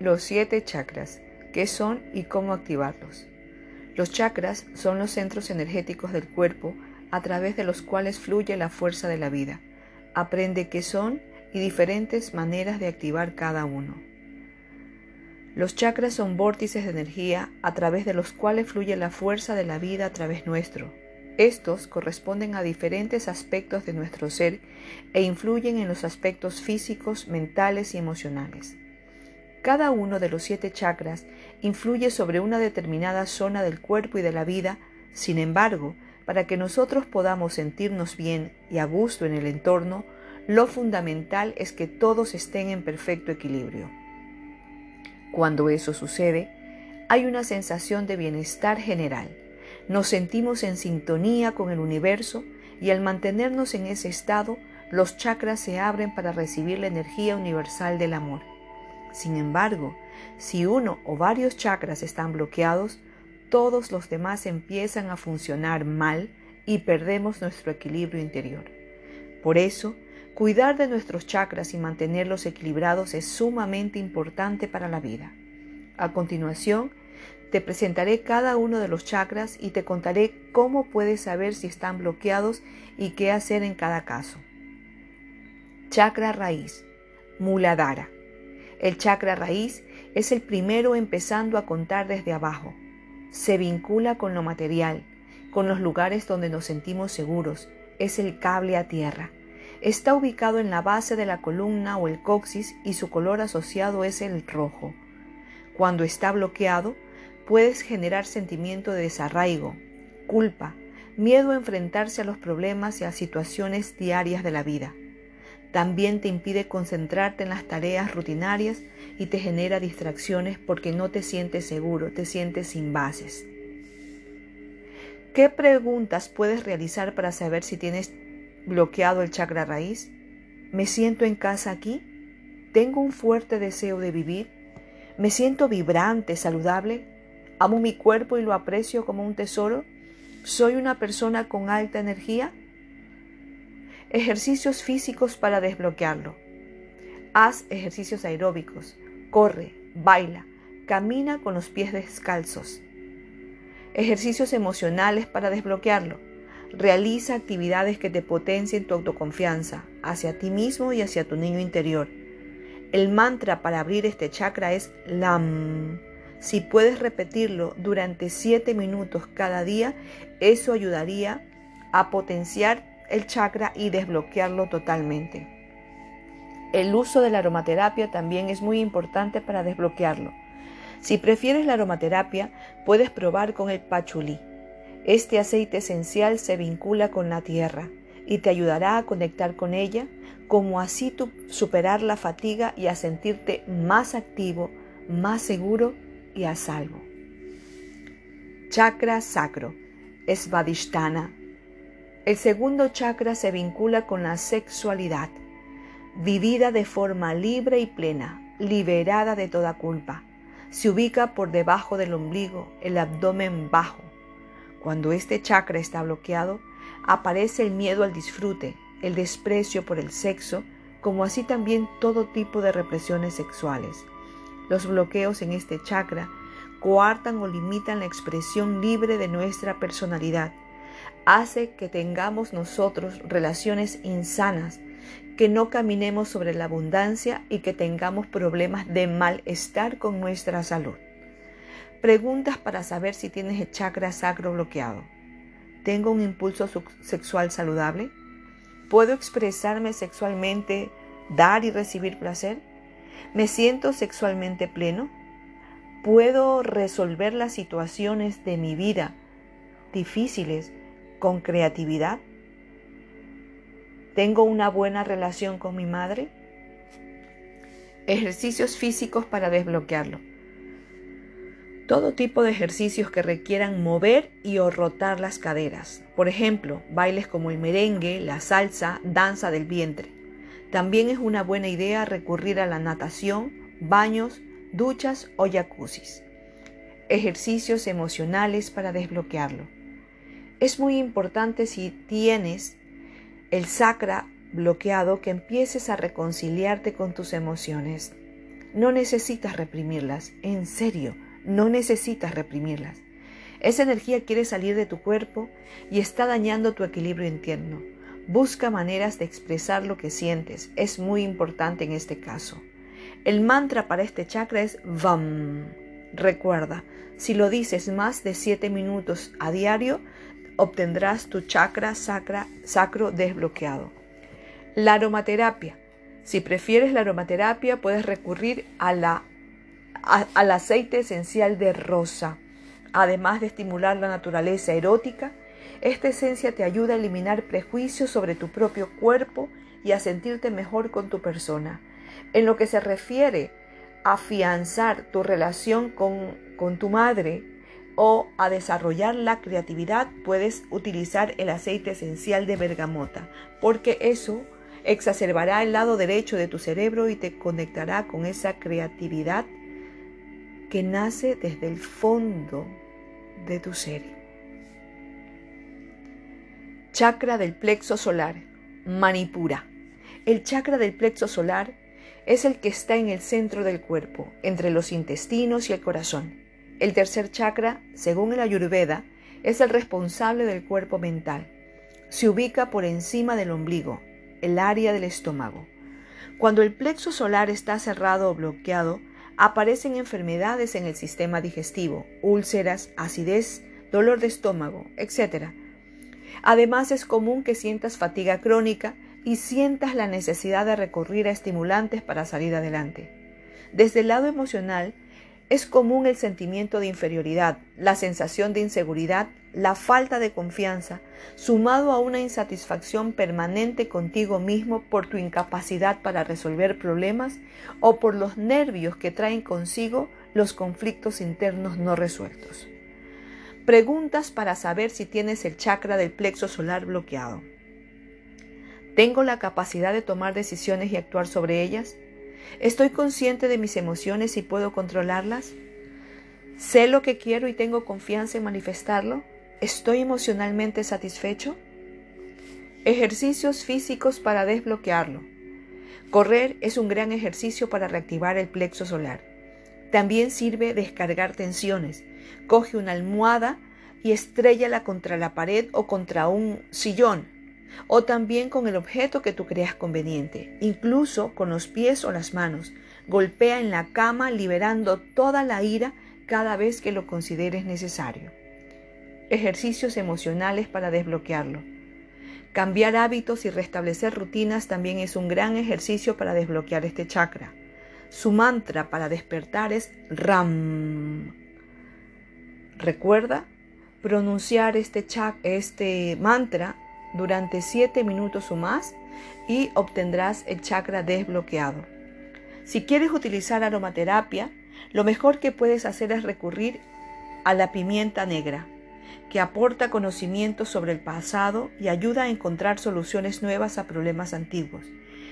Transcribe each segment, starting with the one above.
Los siete chakras. ¿Qué son y cómo activarlos? Los chakras son los centros energéticos del cuerpo a través de los cuales fluye la fuerza de la vida. Aprende qué son y diferentes maneras de activar cada uno. Los chakras son vórtices de energía a través de los cuales fluye la fuerza de la vida a través nuestro. Estos corresponden a diferentes aspectos de nuestro ser e influyen en los aspectos físicos, mentales y emocionales. Cada uno de los siete chakras influye sobre una determinada zona del cuerpo y de la vida, sin embargo, para que nosotros podamos sentirnos bien y a gusto en el entorno, lo fundamental es que todos estén en perfecto equilibrio. Cuando eso sucede, hay una sensación de bienestar general. Nos sentimos en sintonía con el universo y al mantenernos en ese estado, los chakras se abren para recibir la energía universal del amor. Sin embargo, si uno o varios chakras están bloqueados, todos los demás empiezan a funcionar mal y perdemos nuestro equilibrio interior. Por eso, cuidar de nuestros chakras y mantenerlos equilibrados es sumamente importante para la vida. A continuación, te presentaré cada uno de los chakras y te contaré cómo puedes saber si están bloqueados y qué hacer en cada caso. Chakra raíz, Muladhara. El chakra raíz es el primero empezando a contar desde abajo. Se vincula con lo material, con los lugares donde nos sentimos seguros. Es el cable a tierra. Está ubicado en la base de la columna o el coxis y su color asociado es el rojo. Cuando está bloqueado, puedes generar sentimiento de desarraigo, culpa, miedo a enfrentarse a los problemas y a situaciones diarias de la vida. También te impide concentrarte en las tareas rutinarias y te genera distracciones porque no te sientes seguro, te sientes sin bases. ¿Qué preguntas puedes realizar para saber si tienes bloqueado el chakra raíz? ¿Me siento en casa aquí? ¿Tengo un fuerte deseo de vivir? ¿Me siento vibrante, saludable? ¿Amo mi cuerpo y lo aprecio como un tesoro? ¿Soy una persona con alta energía? Ejercicios físicos para desbloquearlo. Haz ejercicios aeróbicos, corre, baila, camina con los pies descalzos. Ejercicios emocionales para desbloquearlo. Realiza actividades que te potencien tu autoconfianza hacia ti mismo y hacia tu niño interior. El mantra para abrir este chakra es LAM. Si puedes repetirlo durante 7 minutos cada día, eso ayudaría a potenciar el chakra y desbloquearlo totalmente. El uso de la aromaterapia también es muy importante para desbloquearlo. Si prefieres la aromaterapia, puedes probar con el pachulí. Este aceite esencial se vincula con la tierra y te ayudará a conectar con ella, como así tú superar la fatiga y a sentirte más activo, más seguro y a salvo. Chakra sacro, Svadhisthana, el segundo chakra se vincula con la sexualidad, vivida de forma libre y plena, liberada de toda culpa. Se ubica por debajo del ombligo, el abdomen bajo. Cuando este chakra está bloqueado, aparece el miedo al disfrute, el desprecio por el sexo, como así también todo tipo de represiones sexuales. Los bloqueos en este chakra coartan o limitan la expresión libre de nuestra personalidad hace que tengamos nosotros relaciones insanas, que no caminemos sobre la abundancia y que tengamos problemas de malestar con nuestra salud. Preguntas para saber si tienes el chakra sacro bloqueado. ¿Tengo un impulso sexual saludable? ¿Puedo expresarme sexualmente, dar y recibir placer? ¿Me siento sexualmente pleno? ¿Puedo resolver las situaciones de mi vida difíciles con creatividad? ¿Tengo una buena relación con mi madre? Ejercicios físicos para desbloquearlo. Todo tipo de ejercicios que requieran mover y o rotar las caderas. Por ejemplo, bailes como el merengue, la salsa, danza del vientre. También es una buena idea recurrir a la natación, baños, duchas o jacuzzis. Ejercicios emocionales para desbloquearlo. Es muy importante si tienes el sacra bloqueado que empieces a reconciliarte con tus emociones. No necesitas reprimirlas, en serio, no necesitas reprimirlas. Esa energía quiere salir de tu cuerpo y está dañando tu equilibrio interno. Busca maneras de expresar lo que sientes. Es muy importante en este caso. El mantra para este chakra es VAM. Recuerda, si lo dices más de 7 minutos a diario, obtendrás tu chakra sacra, sacro desbloqueado. La aromaterapia. Si prefieres la aromaterapia, puedes recurrir a la, al aceite esencial de rosa. Además de estimular la naturaleza erótica, esta esencia te ayuda a eliminar prejuicios sobre tu propio cuerpo y a sentirte mejor con tu persona. En lo que se refiere a afianzar tu relación con, con tu madre o a desarrollar la creatividad, puedes utilizar el aceite esencial de bergamota, porque eso exacerbará el lado derecho de tu cerebro y te conectará con esa creatividad que nace desde el fondo de tu ser. Chakra del plexo solar, Manipura. El chakra del plexo solar es el que está en el centro del cuerpo, entre los intestinos y el corazón. El tercer chakra, según el Ayurveda, es el responsable del cuerpo mental. Se ubica por encima del ombligo, el área del estómago. Cuando el plexo solar está cerrado o bloqueado, aparecen enfermedades en el sistema digestivo, úlceras, acidez, dolor de estómago, etc. Además es común que sientas fatiga crónica y sientas la necesidad de recurrir a estimulantes para salir adelante. Desde el lado emocional, es común el sentimiento de inferioridad, la sensación de inseguridad, la falta de confianza, sumado a una insatisfacción permanente contigo mismo por tu incapacidad para resolver problemas o por los nervios que traen consigo los conflictos internos no resueltos. Preguntas para saber si tienes el chakra del plexo solar bloqueado. ¿Tengo la capacidad de tomar decisiones y actuar sobre ellas? ¿Estoy consciente de mis emociones y puedo controlarlas? ¿Sé lo que quiero y tengo confianza en manifestarlo? ¿Estoy emocionalmente satisfecho? Ejercicios físicos para desbloquearlo. Correr es un gran ejercicio para reactivar el plexo solar. También sirve descargar tensiones. Coge una almohada y estrellala contra la pared o contra un sillón o también con el objeto que tú creas conveniente, incluso con los pies o las manos. Golpea en la cama liberando toda la ira cada vez que lo consideres necesario. Ejercicios emocionales para desbloquearlo. Cambiar hábitos y restablecer rutinas también es un gran ejercicio para desbloquear este chakra. Su mantra para despertar es Ram. Recuerda pronunciar este, este mantra durante 7 minutos o más y obtendrás el chakra desbloqueado. Si quieres utilizar aromaterapia, lo mejor que puedes hacer es recurrir a la pimienta negra, que aporta conocimientos sobre el pasado y ayuda a encontrar soluciones nuevas a problemas antiguos.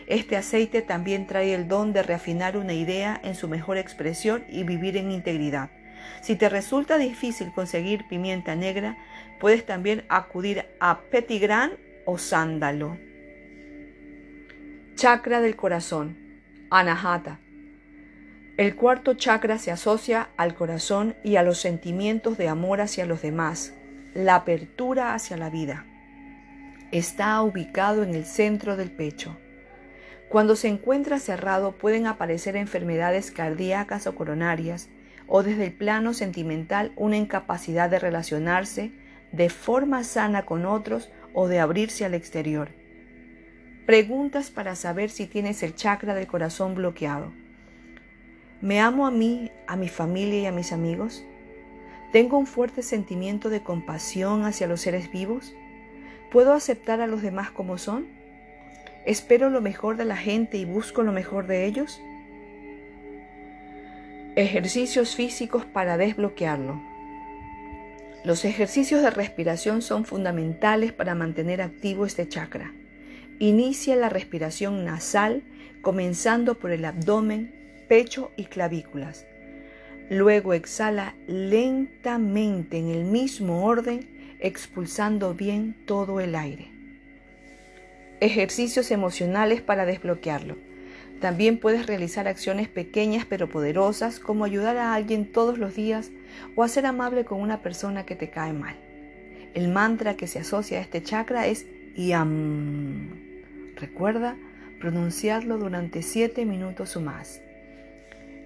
Este aceite también trae el don de reafinar una idea en su mejor expresión y vivir en integridad. Si te resulta difícil conseguir pimienta negra, puedes también acudir a petigrán o sándalo. Chakra del corazón, Anahata. El cuarto chakra se asocia al corazón y a los sentimientos de amor hacia los demás, la apertura hacia la vida. Está ubicado en el centro del pecho. Cuando se encuentra cerrado pueden aparecer enfermedades cardíacas o coronarias, o desde el plano sentimental una incapacidad de relacionarse de forma sana con otros o de abrirse al exterior. Preguntas para saber si tienes el chakra del corazón bloqueado. ¿Me amo a mí, a mi familia y a mis amigos? ¿Tengo un fuerte sentimiento de compasión hacia los seres vivos? ¿Puedo aceptar a los demás como son? ¿Espero lo mejor de la gente y busco lo mejor de ellos? Ejercicios físicos para desbloquearlo. Los ejercicios de respiración son fundamentales para mantener activo este chakra. Inicia la respiración nasal comenzando por el abdomen, pecho y clavículas. Luego exhala lentamente en el mismo orden, expulsando bien todo el aire. Ejercicios emocionales para desbloquearlo. También puedes realizar acciones pequeñas pero poderosas como ayudar a alguien todos los días o ser amable con una persona que te cae mal. El mantra que se asocia a este chakra es YAM. Recuerda pronunciarlo durante 7 minutos o más.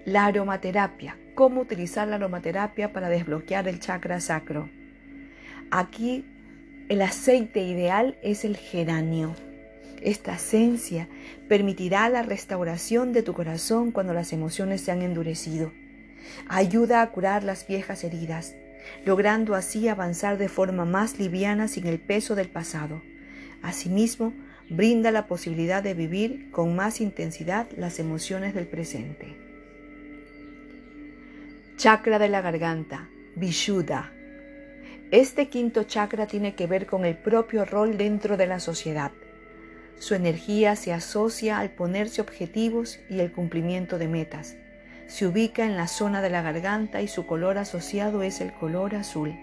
La aromaterapia. ¿Cómo utilizar la aromaterapia para desbloquear el chakra sacro? Aquí el aceite ideal es el geranio. Esta esencia permitirá la restauración de tu corazón cuando las emociones se han endurecido. Ayuda a curar las viejas heridas, logrando así avanzar de forma más liviana sin el peso del pasado. Asimismo, brinda la posibilidad de vivir con más intensidad las emociones del presente. Chakra de la garganta, Vishuddha. Este quinto chakra tiene que ver con el propio rol dentro de la sociedad su energía se asocia al ponerse objetivos y el cumplimiento de metas. Se ubica en la zona de la garganta y su color asociado es el color azul.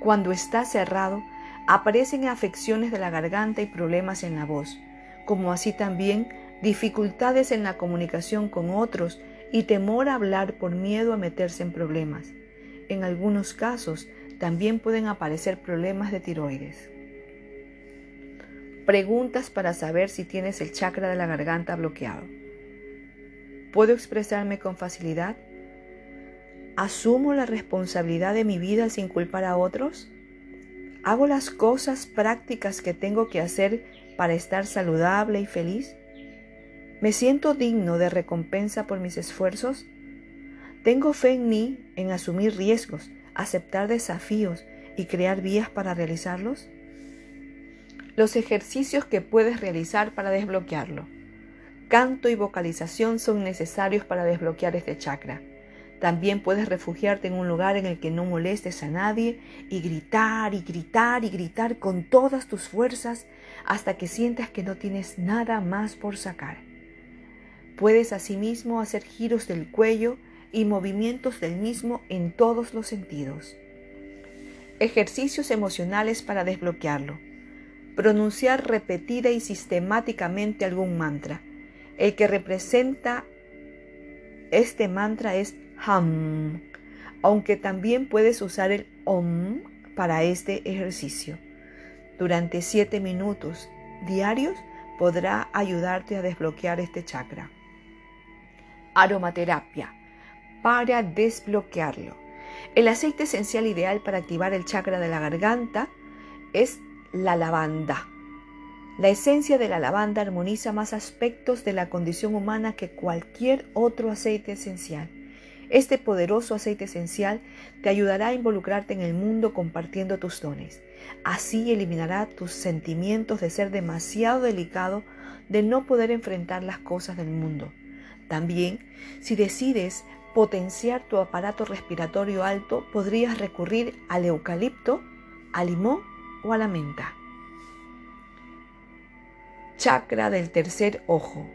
Cuando está cerrado, aparecen afecciones de la garganta y problemas en la voz, como así también dificultades en la comunicación con otros y temor a hablar por miedo a meterse en problemas. En algunos casos también pueden aparecer problemas de tiroides. Preguntas para saber si tienes el chakra de la garganta bloqueado. ¿Puedo expresarme con facilidad? ¿Asumo la responsabilidad de mi vida sin culpar a otros? ¿Hago las cosas prácticas que tengo que hacer para estar saludable y feliz? ¿Me siento digno de recompensa por mis esfuerzos? ¿Tengo fe en mí, en asumir riesgos, aceptar desafíos y crear vías para realizarlos? Los ejercicios que puedes realizar para desbloquearlo. Canto y vocalización son necesarios para desbloquear este chakra. También puedes refugiarte en un lugar en el que no molestes a nadie y gritar y gritar y gritar con todas tus fuerzas hasta que sientas que no tienes nada más por sacar. Puedes asimismo hacer giros del cuello y movimientos del mismo en todos los sentidos. Ejercicios emocionales para desbloquearlo pronunciar repetida y sistemáticamente algún mantra. El que representa este mantra es Ham, aunque también puedes usar el Om para este ejercicio. Durante 7 minutos diarios podrá ayudarte a desbloquear este chakra. Aromaterapia para desbloquearlo. El aceite esencial ideal para activar el chakra de la garganta es la lavanda. La esencia de la lavanda armoniza más aspectos de la condición humana que cualquier otro aceite esencial. Este poderoso aceite esencial te ayudará a involucrarte en el mundo compartiendo tus dones. Así eliminará tus sentimientos de ser demasiado delicado, de no poder enfrentar las cosas del mundo. También, si decides potenciar tu aparato respiratorio alto, podrías recurrir al eucalipto, al limón o a la menta. Chakra del tercer ojo,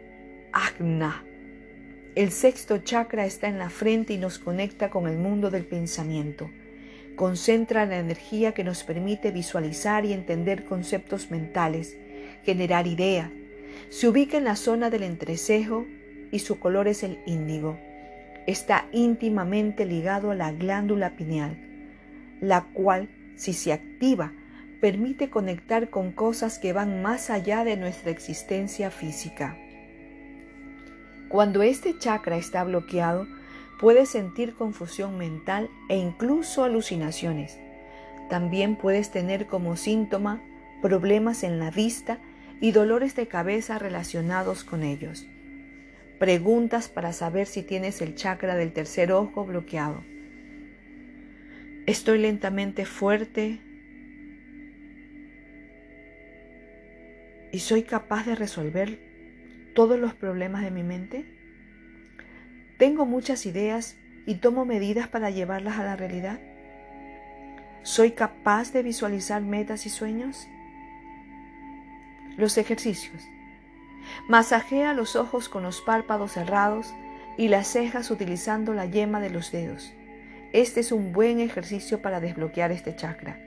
Agna. El sexto chakra está en la frente y nos conecta con el mundo del pensamiento. Concentra la energía que nos permite visualizar y entender conceptos mentales, generar ideas. Se ubica en la zona del entrecejo y su color es el índigo. Está íntimamente ligado a la glándula pineal, la cual, si se activa, permite conectar con cosas que van más allá de nuestra existencia física. Cuando este chakra está bloqueado, puedes sentir confusión mental e incluso alucinaciones. También puedes tener como síntoma problemas en la vista y dolores de cabeza relacionados con ellos. Preguntas para saber si tienes el chakra del tercer ojo bloqueado. Estoy lentamente fuerte, y soy capaz de resolver todos los problemas de mi mente? ¿Tengo muchas ideas y tomo medidas para llevarlas a la realidad? ¿Soy capaz de visualizar metas y sueños? Los ejercicios. Masajea los ojos con los párpados cerrados y las cejas utilizando la yema de los dedos. Este es un buen ejercicio para desbloquear este chakra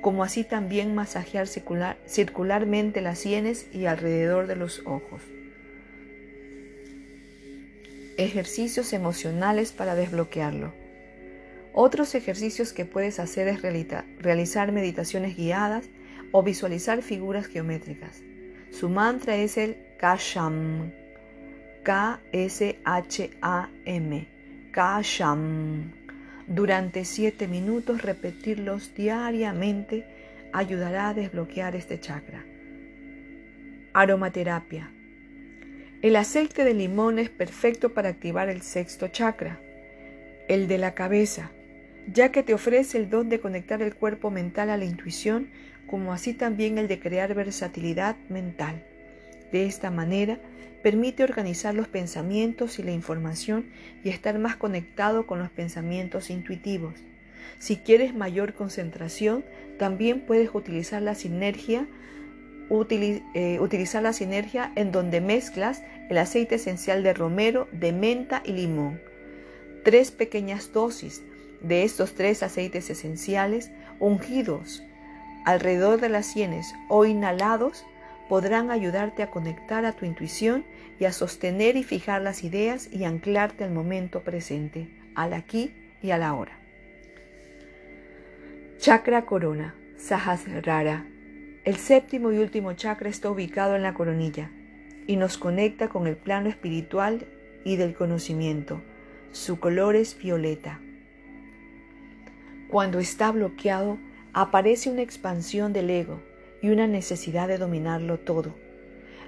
como así también masajear circularmente las sienes y alrededor de los ojos. Ejercicios emocionales para desbloquearlo. Otros ejercicios que puedes hacer es realizar meditaciones guiadas o visualizar figuras geométricas. Su mantra es el Kasham. K-S-H-A-M. Kasham. Durante siete minutos repetirlos diariamente ayudará a desbloquear este chakra. Aromaterapia. El aceite de limón es perfecto para activar el sexto chakra, el de la cabeza, ya que te ofrece el don de conectar el cuerpo mental a la intuición, como así también el de crear versatilidad mental. De esta manera, permite organizar los pensamientos y la información y estar más conectado con los pensamientos intuitivos. Si quieres mayor concentración, también puedes utilizar la sinergia eh, utilizar la sinergia en donde mezclas el aceite esencial de romero, de menta y limón. Tres pequeñas dosis de estos tres aceites esenciales ungidos alrededor de las sienes o inhalados podrán ayudarte a conectar a tu intuición y a sostener y fijar las ideas y anclarte al momento presente, al aquí y a la hora. Chakra corona, Sahasrara, el séptimo y último chakra está ubicado en la coronilla y nos conecta con el plano espiritual y del conocimiento. Su color es violeta. Cuando está bloqueado, aparece una expansión del ego y una necesidad de dominarlo todo.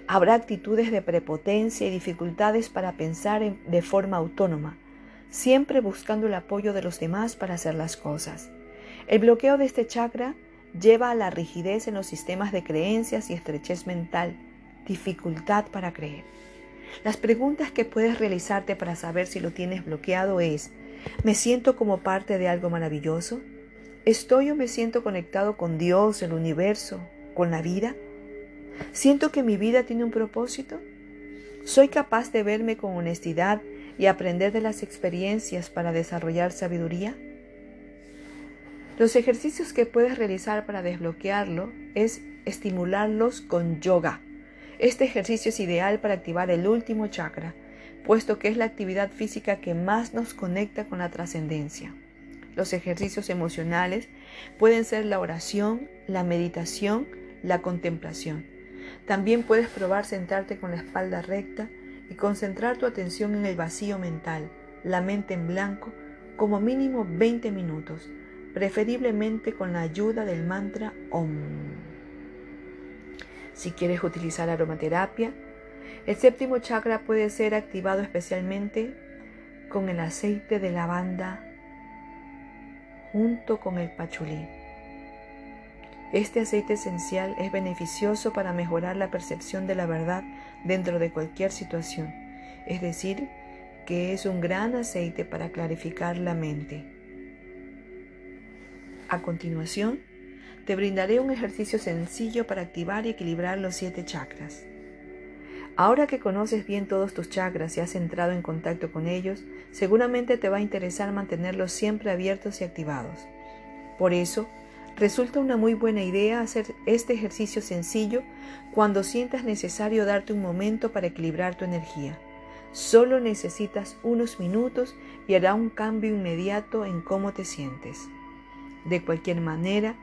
Habrá actitudes de prepotencia y dificultades para pensar de forma autónoma, siempre buscando el apoyo de los demás para hacer las cosas. El bloqueo de este chakra lleva a la rigidez en los sistemas de creencias y estrechez mental, dificultad para creer. Las preguntas que puedes realizarte para saber si lo tienes bloqueado es, ¿me siento como parte de algo maravilloso? ¿Estoy o me siento conectado con Dios, el universo, con la vida? ¿Siento que mi vida tiene un propósito? ¿Soy capaz de verme con honestidad y aprender de las experiencias para desarrollar sabiduría? Los ejercicios que puedes realizar para desbloquearlo es estimularlos con yoga. Este ejercicio es ideal para activar el último chakra, puesto que es la actividad física que más nos conecta con la trascendencia. Los ejercicios emocionales pueden ser la oración, la meditación, la contemplación. También puedes probar sentarte con la espalda recta y concentrar tu atención en el vacío mental, la mente en blanco, como mínimo 20 minutos preferiblemente con la ayuda del mantra OM. Si quieres utilizar aromaterapia, el séptimo chakra puede ser activado especialmente con el aceite de lavanda junto con el pachulí. Este aceite esencial es beneficioso para mejorar la percepción de la verdad dentro de cualquier situación, es decir, que es un gran aceite para clarificar la mente. A continuación, te brindaré un ejercicio sencillo para activar y equilibrar los siete chakras. Ahora que conoces bien todos tus chakras y has entrado en contacto con ellos, seguramente te va a interesar mantenerlos siempre abiertos y activados. Por eso, resulta una muy buena idea hacer este ejercicio sencillo cuando sientas necesario darte un momento para equilibrar tu energía. Solo necesitas unos minutos y hará un cambio inmediato en cómo te sientes. De cualquier manera,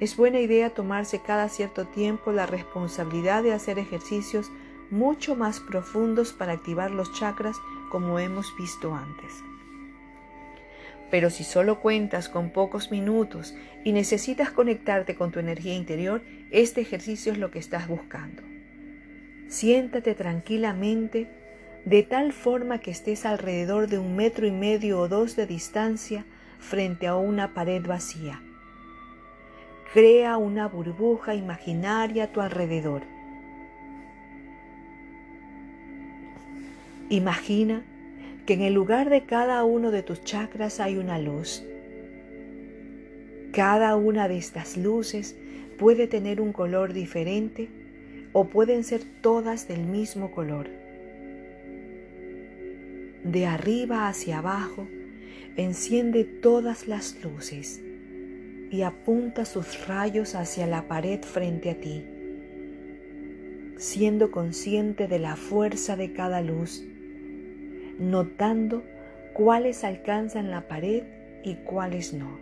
es buena idea tomarse cada cierto tiempo la responsabilidad de hacer ejercicios mucho más profundos para activar los chakras como hemos visto antes. Pero si solo cuentas con pocos minutos y necesitas conectarte con tu energía interior, este ejercicio es lo que estás buscando. Siéntate tranquilamente de tal forma que estés alrededor de un metro y medio o dos de distancia frente a una pared vacía. Crea una burbuja imaginaria a tu alrededor. Imagina que en el lugar de cada uno de tus chakras hay una luz. Cada una de estas luces puede tener un color diferente o pueden ser todas del mismo color. De arriba hacia abajo, enciende todas las luces y apunta sus rayos hacia la pared frente a ti, siendo consciente de la fuerza de cada luz, notando cuáles alcanzan la pared y cuáles no.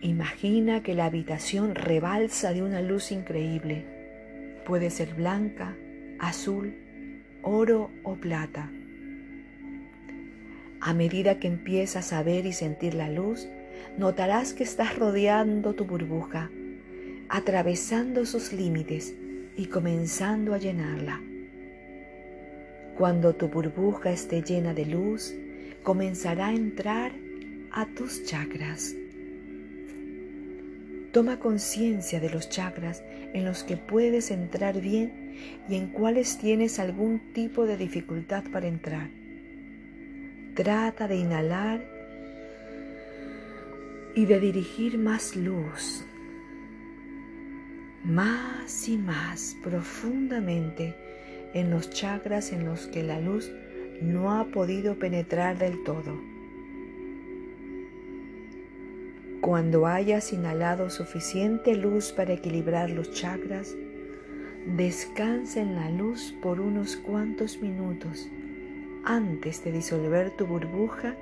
Imagina que la habitación rebalsa de una luz increíble. Puede ser blanca, azul, oro o plata. A medida que empiezas a ver y sentir la luz, notarás que estás rodeando tu burbuja, atravesando sus límites y comenzando a llenarla. Cuando tu burbuja esté llena de luz, comenzará a entrar a tus chakras. Toma conciencia de los chakras en los que puedes entrar bien y en cuáles tienes algún tipo de dificultad para entrar. Trata de inhalar y de dirigir más luz, más y más profundamente en los chakras en los que la luz no ha podido penetrar del todo. Cuando hayas inhalado suficiente luz para equilibrar los chakras, descansa en la luz por unos cuantos minutos antes de disolver tu burbuja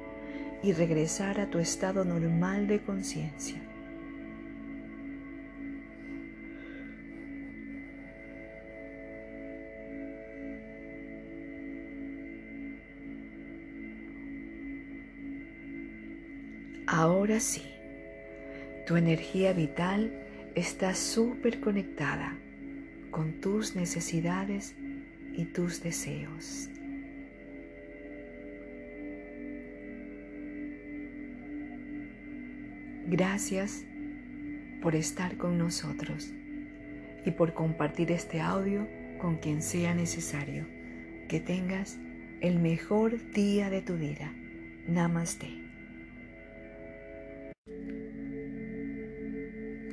y regresar a tu estado normal de conciencia. Ahora sí, tu energía vital está súper conectada con tus necesidades y tus deseos. Gracias por estar con nosotros y por compartir este audio con quien sea necesario. Que tengas el mejor día de tu vida. Namaste.